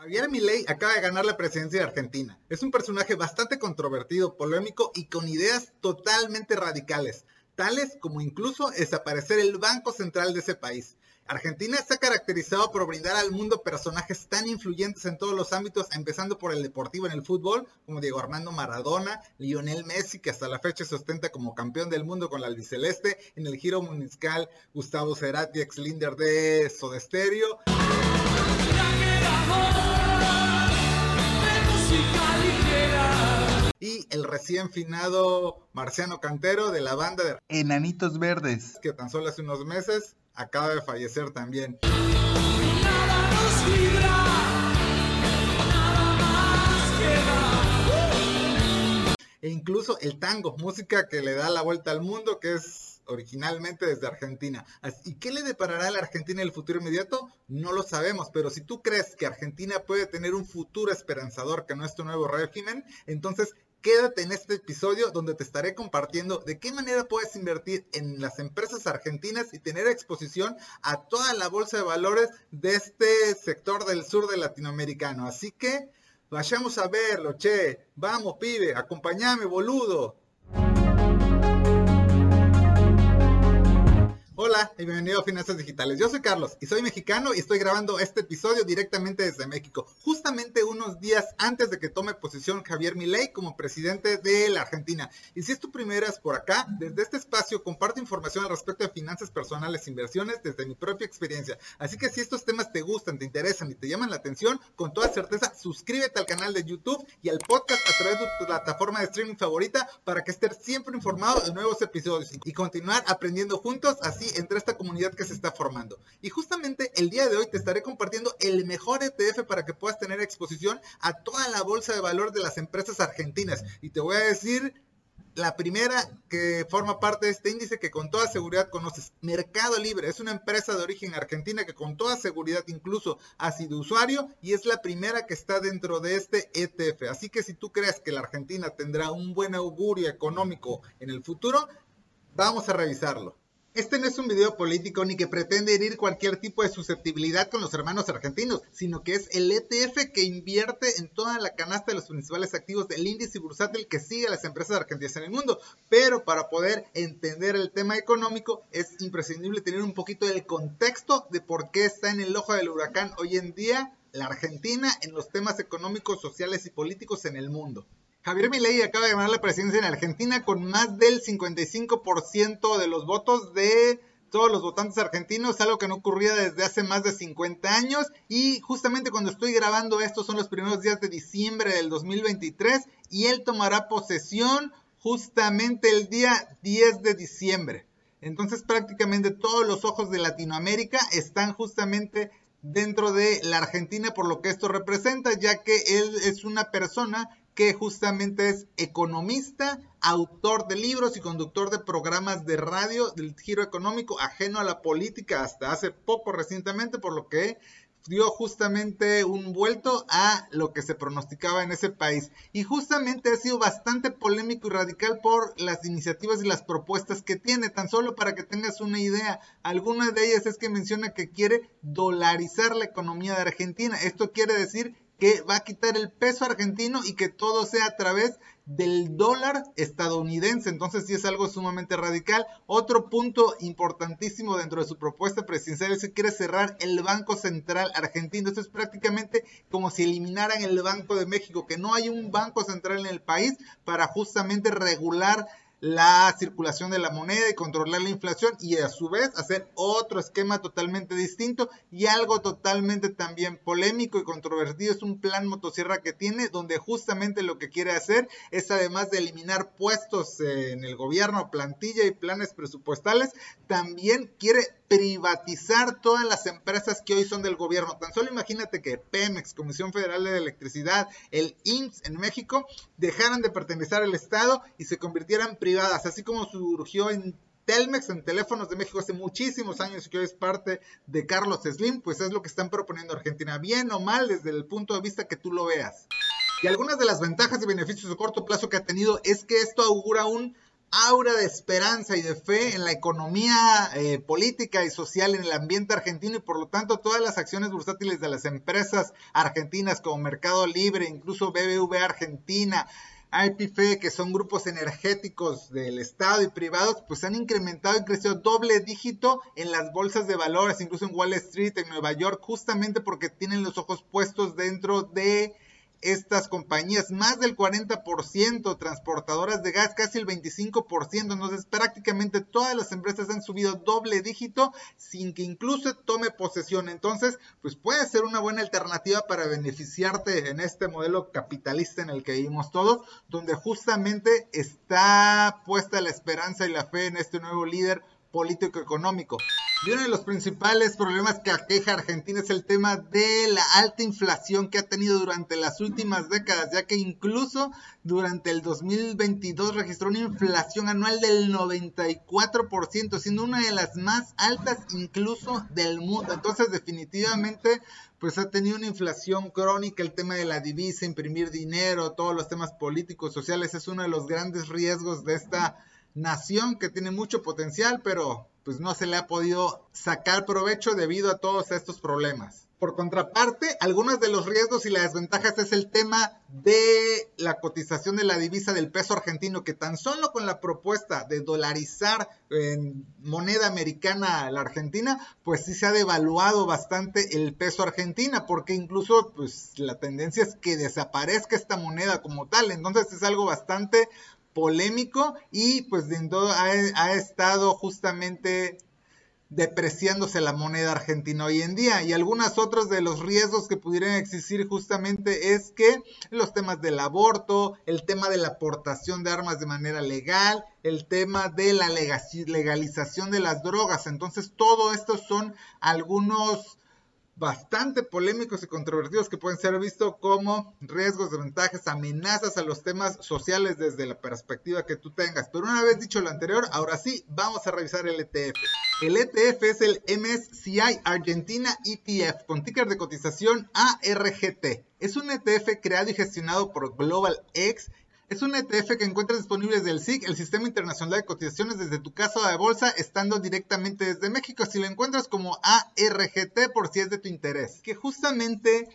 Javier Milei acaba de ganar la presidencia de Argentina. Es un personaje bastante controvertido, polémico y con ideas totalmente radicales, tales como incluso desaparecer el Banco Central de ese país. Argentina se ha caracterizado por brindar al mundo personajes tan influyentes en todos los ámbitos, empezando por el deportivo en el fútbol, como Diego Armando Maradona, Lionel Messi, que hasta la fecha se ostenta como campeón del mundo con la albiceleste, en el giro municipal Gustavo Cerati, ex líder de Soda y el recién finado Marciano Cantero de la banda de Enanitos Verdes, que tan solo hace unos meses acaba de fallecer también. E incluso el tango, música que le da la vuelta al mundo, que es originalmente desde Argentina. ¿Y qué le deparará a la Argentina en el futuro inmediato? No lo sabemos, pero si tú crees que Argentina puede tener un futuro esperanzador que nuestro nuevo régimen, entonces quédate en este episodio donde te estaré compartiendo de qué manera puedes invertir en las empresas argentinas y tener exposición a toda la bolsa de valores de este sector del sur de latinoamericano. Así que vayamos a verlo, che. Vamos, pibe, acompáñame, boludo. Hola y bienvenido a Finanzas Digitales. Yo soy Carlos y soy mexicano y estoy grabando este episodio directamente desde México, justamente unos días antes de que tome posesión Javier Milei como presidente de la Argentina. Y si es tu primera vez por acá, desde este espacio comparto información al respecto de finanzas personales inversiones desde mi propia experiencia. Así que si estos temas te gustan, te interesan y te llaman la atención, con toda certeza suscríbete al canal de YouTube y al podcast a través de tu plataforma de streaming favorita para que estés siempre informado de nuevos episodios y continuar aprendiendo juntos así entre esta comunidad que se está formando. Y justamente el día de hoy te estaré compartiendo el mejor ETF para que puedas tener exposición a toda la bolsa de valor de las empresas argentinas. Y te voy a decir la primera que forma parte de este índice que con toda seguridad conoces, Mercado Libre, es una empresa de origen argentina que con toda seguridad incluso ha sido usuario y es la primera que está dentro de este ETF. Así que si tú crees que la Argentina tendrá un buen augurio económico en el futuro, vamos a revisarlo. Este no es un video político ni que pretende herir cualquier tipo de susceptibilidad con los hermanos argentinos, sino que es el ETF que invierte en toda la canasta de los principales activos del índice bursátil que sigue a las empresas argentinas en el mundo. Pero para poder entender el tema económico es imprescindible tener un poquito del contexto de por qué está en el ojo del huracán hoy en día la Argentina en los temas económicos, sociales y políticos en el mundo. Javier Milei acaba de ganar la presidencia en Argentina con más del 55% de los votos de todos los votantes argentinos, algo que no ocurría desde hace más de 50 años. Y justamente cuando estoy grabando esto son los primeros días de diciembre del 2023 y él tomará posesión justamente el día 10 de diciembre. Entonces prácticamente todos los ojos de Latinoamérica están justamente dentro de la Argentina por lo que esto representa, ya que él es una persona que justamente es economista, autor de libros y conductor de programas de radio del giro económico ajeno a la política hasta hace poco recientemente, por lo que dio justamente un vuelto a lo que se pronosticaba en ese país. Y justamente ha sido bastante polémico y radical por las iniciativas y las propuestas que tiene. Tan solo para que tengas una idea, alguna de ellas es que menciona que quiere dolarizar la economía de Argentina. Esto quiere decir que va a quitar el peso argentino y que todo sea a través del dólar estadounidense. Entonces sí es algo sumamente radical. Otro punto importantísimo dentro de su propuesta presidencial es que quiere cerrar el Banco Central argentino. Esto es prácticamente como si eliminaran el Banco de México, que no hay un banco central en el país para justamente regular la circulación de la moneda y controlar la inflación y a su vez hacer otro esquema totalmente distinto y algo totalmente también polémico y controvertido es un plan motosierra que tiene donde justamente lo que quiere hacer es además de eliminar puestos en el gobierno, plantilla y planes presupuestales, también quiere privatizar todas las empresas que hoy son del gobierno. Tan solo imagínate que Pemex, Comisión Federal de Electricidad, el IMSS en México, dejaran de pertenecer al Estado y se convirtieran así como surgió en Telmex en teléfonos de México hace muchísimos años y que hoy es parte de Carlos Slim, pues es lo que están proponiendo Argentina, bien o mal desde el punto de vista que tú lo veas. Y algunas de las ventajas y beneficios de corto plazo que ha tenido es que esto augura un aura de esperanza y de fe en la economía eh, política y social en el ambiente argentino y por lo tanto todas las acciones bursátiles de las empresas argentinas como Mercado Libre, incluso BBV Argentina, IPF, que son grupos energéticos del Estado y privados, pues han incrementado y crecido doble dígito en las bolsas de valores, incluso en Wall Street, en Nueva York, justamente porque tienen los ojos puestos dentro de estas compañías, más del 40%, transportadoras de gas casi el 25%, entonces prácticamente todas las empresas han subido doble dígito sin que incluso tome posesión, entonces pues puede ser una buena alternativa para beneficiarte en este modelo capitalista en el que vivimos todos, donde justamente está puesta la esperanza y la fe en este nuevo líder político-económico. Y uno de los principales problemas que aqueja a Argentina es el tema de la alta inflación que ha tenido durante las últimas décadas, ya que incluso durante el 2022 registró una inflación anual del 94%, siendo una de las más altas incluso del mundo. Entonces definitivamente pues ha tenido una inflación crónica, el tema de la divisa, imprimir dinero, todos los temas políticos, sociales, es uno de los grandes riesgos de esta nación que tiene mucho potencial, pero pues no se le ha podido sacar provecho debido a todos estos problemas. Por contraparte, algunos de los riesgos y las desventajas es el tema de la cotización de la divisa del peso argentino, que tan solo con la propuesta de dolarizar en moneda americana la Argentina, pues sí se ha devaluado bastante el peso argentina, porque incluso pues la tendencia es que desaparezca esta moneda como tal, entonces es algo bastante polémico y pues todo ha, ha estado justamente depreciándose la moneda argentina hoy en día. Y algunos otros de los riesgos que pudieran existir justamente es que los temas del aborto, el tema de la aportación de armas de manera legal, el tema de la legalización de las drogas. Entonces, todo esto son algunos bastante polémicos y controvertidos que pueden ser vistos como riesgos, desventajas, amenazas a los temas sociales desde la perspectiva que tú tengas. Pero una vez dicho lo anterior, ahora sí, vamos a revisar el ETF. El ETF es el MSCI Argentina ETF con ticker de cotización ARGT. Es un ETF creado y gestionado por Global X es un ETF que encuentras disponible desde el SIC, el Sistema Internacional de Cotizaciones, desde tu casa de bolsa, estando directamente desde México. Si lo encuentras como ARGT, por si es de tu interés. Que justamente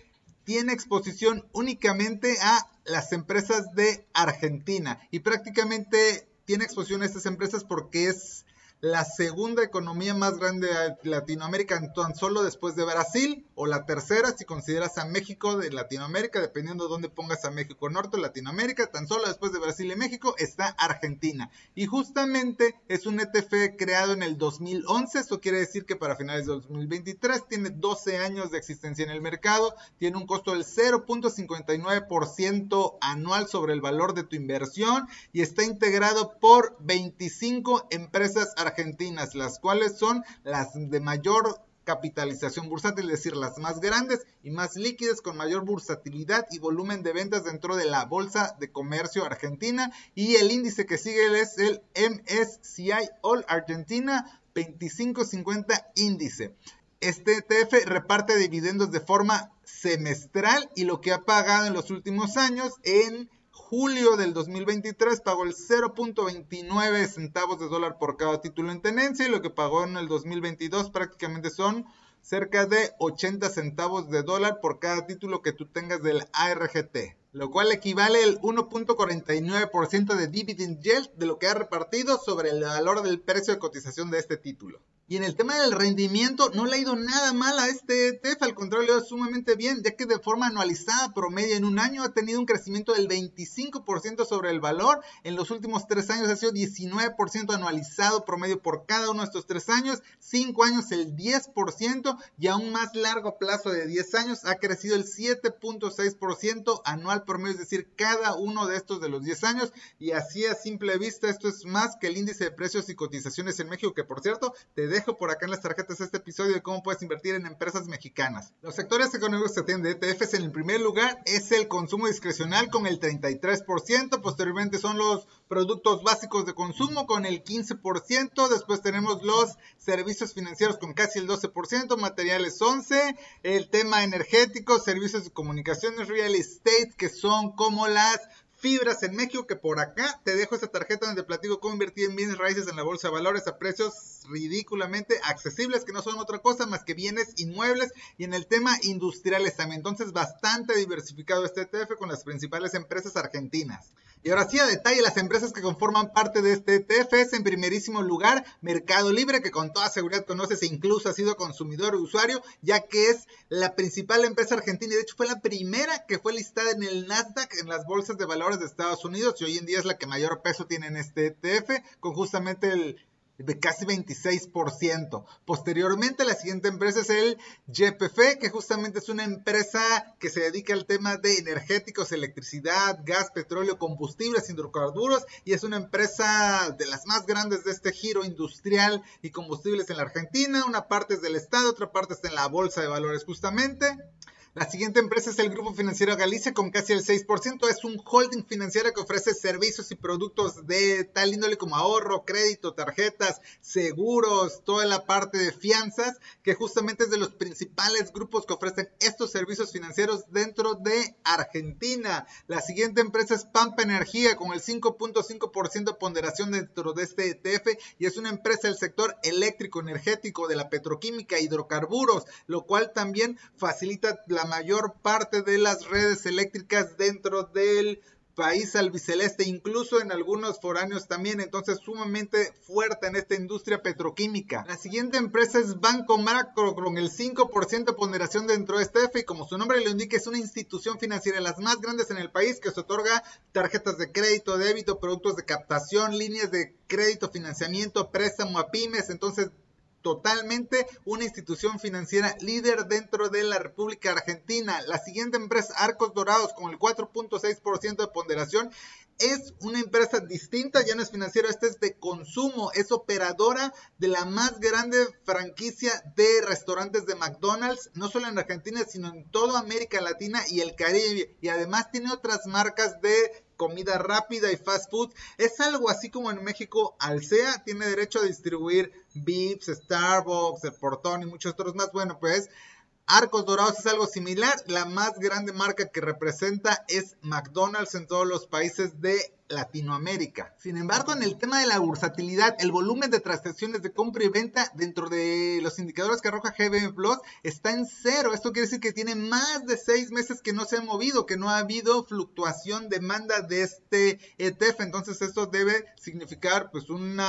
tiene exposición únicamente a las empresas de Argentina. Y prácticamente tiene exposición a estas empresas porque es la segunda economía más grande de Latinoamérica, tan solo después de Brasil, o la tercera si consideras a México de Latinoamérica, dependiendo de dónde pongas a México Norte o Latinoamérica, tan solo después de Brasil y México está Argentina. Y justamente es un ETF creado en el 2011, eso quiere decir que para finales de 2023 tiene 12 años de existencia en el mercado, tiene un costo del 0.59% anual sobre el valor de tu inversión y está integrado por 25 empresas argentinas argentinas, las cuales son las de mayor capitalización bursátil, es decir, las más grandes y más líquidas con mayor bursatilidad y volumen de ventas dentro de la Bolsa de Comercio Argentina y el índice que sigue es el MSCI All Argentina 2550 índice. Este ETF reparte dividendos de forma semestral y lo que ha pagado en los últimos años en julio del 2023 pagó el 0.29 centavos de dólar por cada título en tenencia y lo que pagó en el 2022 prácticamente son cerca de 80 centavos de dólar por cada título que tú tengas del ARGT, lo cual equivale al 1.49% de dividend yield de lo que ha repartido sobre el valor del precio de cotización de este título. Y en el tema del rendimiento no le ha ido nada mal a este ETF, al contrario, le ha ido sumamente bien, ya que de forma anualizada promedio en un año ha tenido un crecimiento del 25% sobre el valor. En los últimos tres años ha sido 19% anualizado promedio por cada uno de estos tres años, cinco años el 10% y a un más largo plazo de 10 años ha crecido el 7.6% anual promedio, es decir, cada uno de estos de los 10 años. Y así a simple vista, esto es más que el índice de precios y cotizaciones en México, que por cierto, te dejo por acá en las tarjetas este episodio de cómo puedes invertir en empresas mexicanas. Los sectores económicos que tienen de ETFs en el primer lugar es el consumo discrecional con el 33%, posteriormente son los productos básicos de consumo con el 15%, después tenemos los servicios financieros con casi el 12%, materiales 11%, el tema energético, servicios de comunicaciones, real estate que son como las Fibras en México, que por acá te dejo esta tarjeta donde platico cómo invertir en bienes raíces en la bolsa de valores a precios ridículamente accesibles, que no son otra cosa más que bienes inmuebles y en el tema industriales también. Entonces, bastante diversificado este ETF con las principales empresas argentinas. Y ahora sí, a detalle, las empresas que conforman parte de este ETF es en primerísimo lugar Mercado Libre, que con toda seguridad conoces e incluso ha sido consumidor o usuario, ya que es la principal empresa argentina y de hecho fue la primera que fue listada en el Nasdaq, en las bolsas de valores de Estados Unidos y hoy en día es la que mayor peso tiene en este ETF, con justamente el de casi 26%. Posteriormente, la siguiente empresa es el YPF, que justamente es una empresa que se dedica al tema de energéticos, electricidad, gas, petróleo, combustibles, hidrocarburos, y es una empresa de las más grandes de este giro industrial y combustibles en la Argentina. Una parte es del Estado, otra parte está en la Bolsa de Valores justamente. La siguiente empresa es el Grupo Financiero Galicia con casi el 6%. Es un holding financiero que ofrece servicios y productos de tal índole como ahorro, crédito, tarjetas, seguros, toda la parte de fianzas, que justamente es de los principales grupos que ofrecen estos servicios financieros dentro de Argentina. La siguiente empresa es Pampa Energía con el 5.5% de ponderación dentro de este ETF y es una empresa del sector eléctrico, energético, de la petroquímica, hidrocarburos, lo cual también facilita la mayor parte de las redes eléctricas dentro del país albiceleste, incluso en algunos foráneos también, entonces sumamente fuerte en esta industria petroquímica. La siguiente empresa es Banco Macro con el 5% de ponderación dentro de este F y como su nombre lo indica es una institución financiera de las más grandes en el país que se otorga tarjetas de crédito, débito, productos de captación, líneas de crédito, financiamiento, préstamo a pymes, entonces totalmente una institución financiera líder dentro de la República Argentina. La siguiente empresa, Arcos Dorados, con el 4.6% de ponderación, es una empresa distinta, ya no es financiera, esta es de consumo, es operadora de la más grande franquicia de restaurantes de McDonald's, no solo en Argentina, sino en toda América Latina y el Caribe. Y además tiene otras marcas de comida rápida y fast food. Es algo así como en México Alsea tiene derecho a distribuir Vips, Starbucks, El Portón y muchos otros más. Bueno, pues Arcos Dorados es algo similar. La más grande marca que representa es McDonald's en todos los países de Latinoamérica. Sin embargo, en el tema de la bursatilidad, el volumen de transacciones de compra y venta dentro de los indicadores que arroja GBM Plus está en cero. Esto quiere decir que tiene más de seis meses que no se ha movido, que no ha habido fluctuación de demanda de este ETF. Entonces, esto debe significar pues un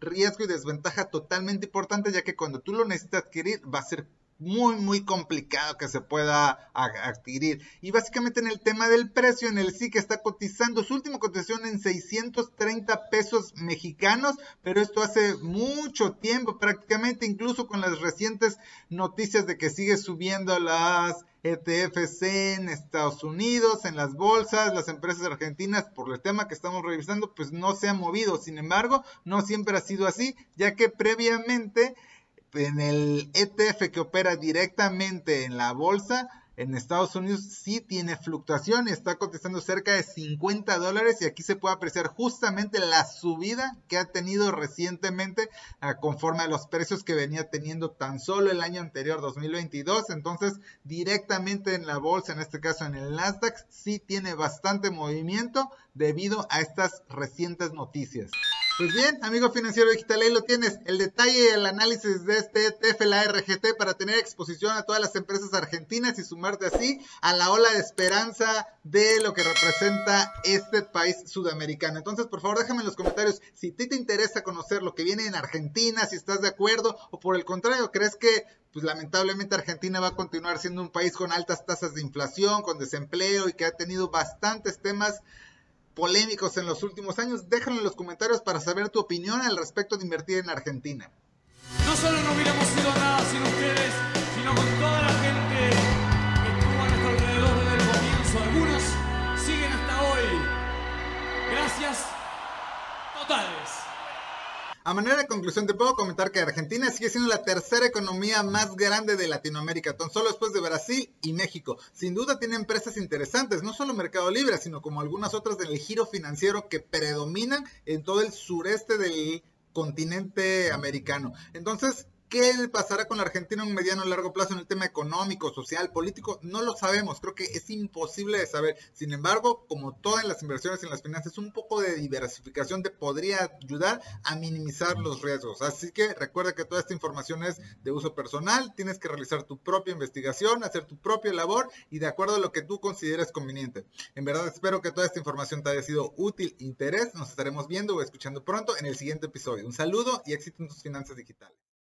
riesgo y desventaja totalmente importante, ya que cuando tú lo necesitas adquirir va a ser muy, muy complicado que se pueda adquirir. Y básicamente en el tema del precio, en el sí que está cotizando su última cotización en 630 pesos mexicanos, pero esto hace mucho tiempo, prácticamente incluso con las recientes noticias de que sigue subiendo las ETFs en Estados Unidos, en las bolsas, las empresas argentinas, por el tema que estamos revisando, pues no se ha movido. Sin embargo, no siempre ha sido así, ya que previamente en el ETF que opera directamente en la bolsa, en Estados Unidos sí tiene fluctuación, está cotizando cerca de 50 dólares y aquí se puede apreciar justamente la subida que ha tenido recientemente ah, conforme a los precios que venía teniendo tan solo el año anterior 2022. Entonces directamente en la bolsa, en este caso en el Nasdaq, sí tiene bastante movimiento debido a estas recientes noticias. Pues bien, amigo financiero digital, ahí lo tienes. El detalle y el análisis de este ETF, la RGT, para tener exposición a todas las empresas argentinas y sumarte así a la ola de esperanza de lo que representa este país sudamericano. Entonces, por favor, déjame en los comentarios si ti te interesa conocer lo que viene en Argentina, si estás de acuerdo o por el contrario, crees que pues lamentablemente Argentina va a continuar siendo un país con altas tasas de inflación, con desempleo y que ha tenido bastantes temas polémicos en los últimos años. Déjalo en los comentarios para saber tu opinión al respecto de invertir en Argentina. No solo no hubiéramos sido nada A manera de conclusión, te puedo comentar que Argentina sigue siendo la tercera economía más grande de Latinoamérica, tan solo después de Brasil y México. Sin duda tiene empresas interesantes, no solo Mercado Libre, sino como algunas otras del giro financiero que predominan en todo el sureste del continente americano. Entonces, ¿Qué pasará con la Argentina en un mediano o largo plazo en el tema económico, social, político? No lo sabemos, creo que es imposible de saber. Sin embargo, como todas las inversiones en las finanzas, un poco de diversificación te podría ayudar a minimizar los riesgos. Así que recuerda que toda esta información es de uso personal, tienes que realizar tu propia investigación, hacer tu propia labor y de acuerdo a lo que tú consideres conveniente. En verdad espero que toda esta información te haya sido útil, interés. Nos estaremos viendo o escuchando pronto en el siguiente episodio. Un saludo y éxito en tus finanzas digitales.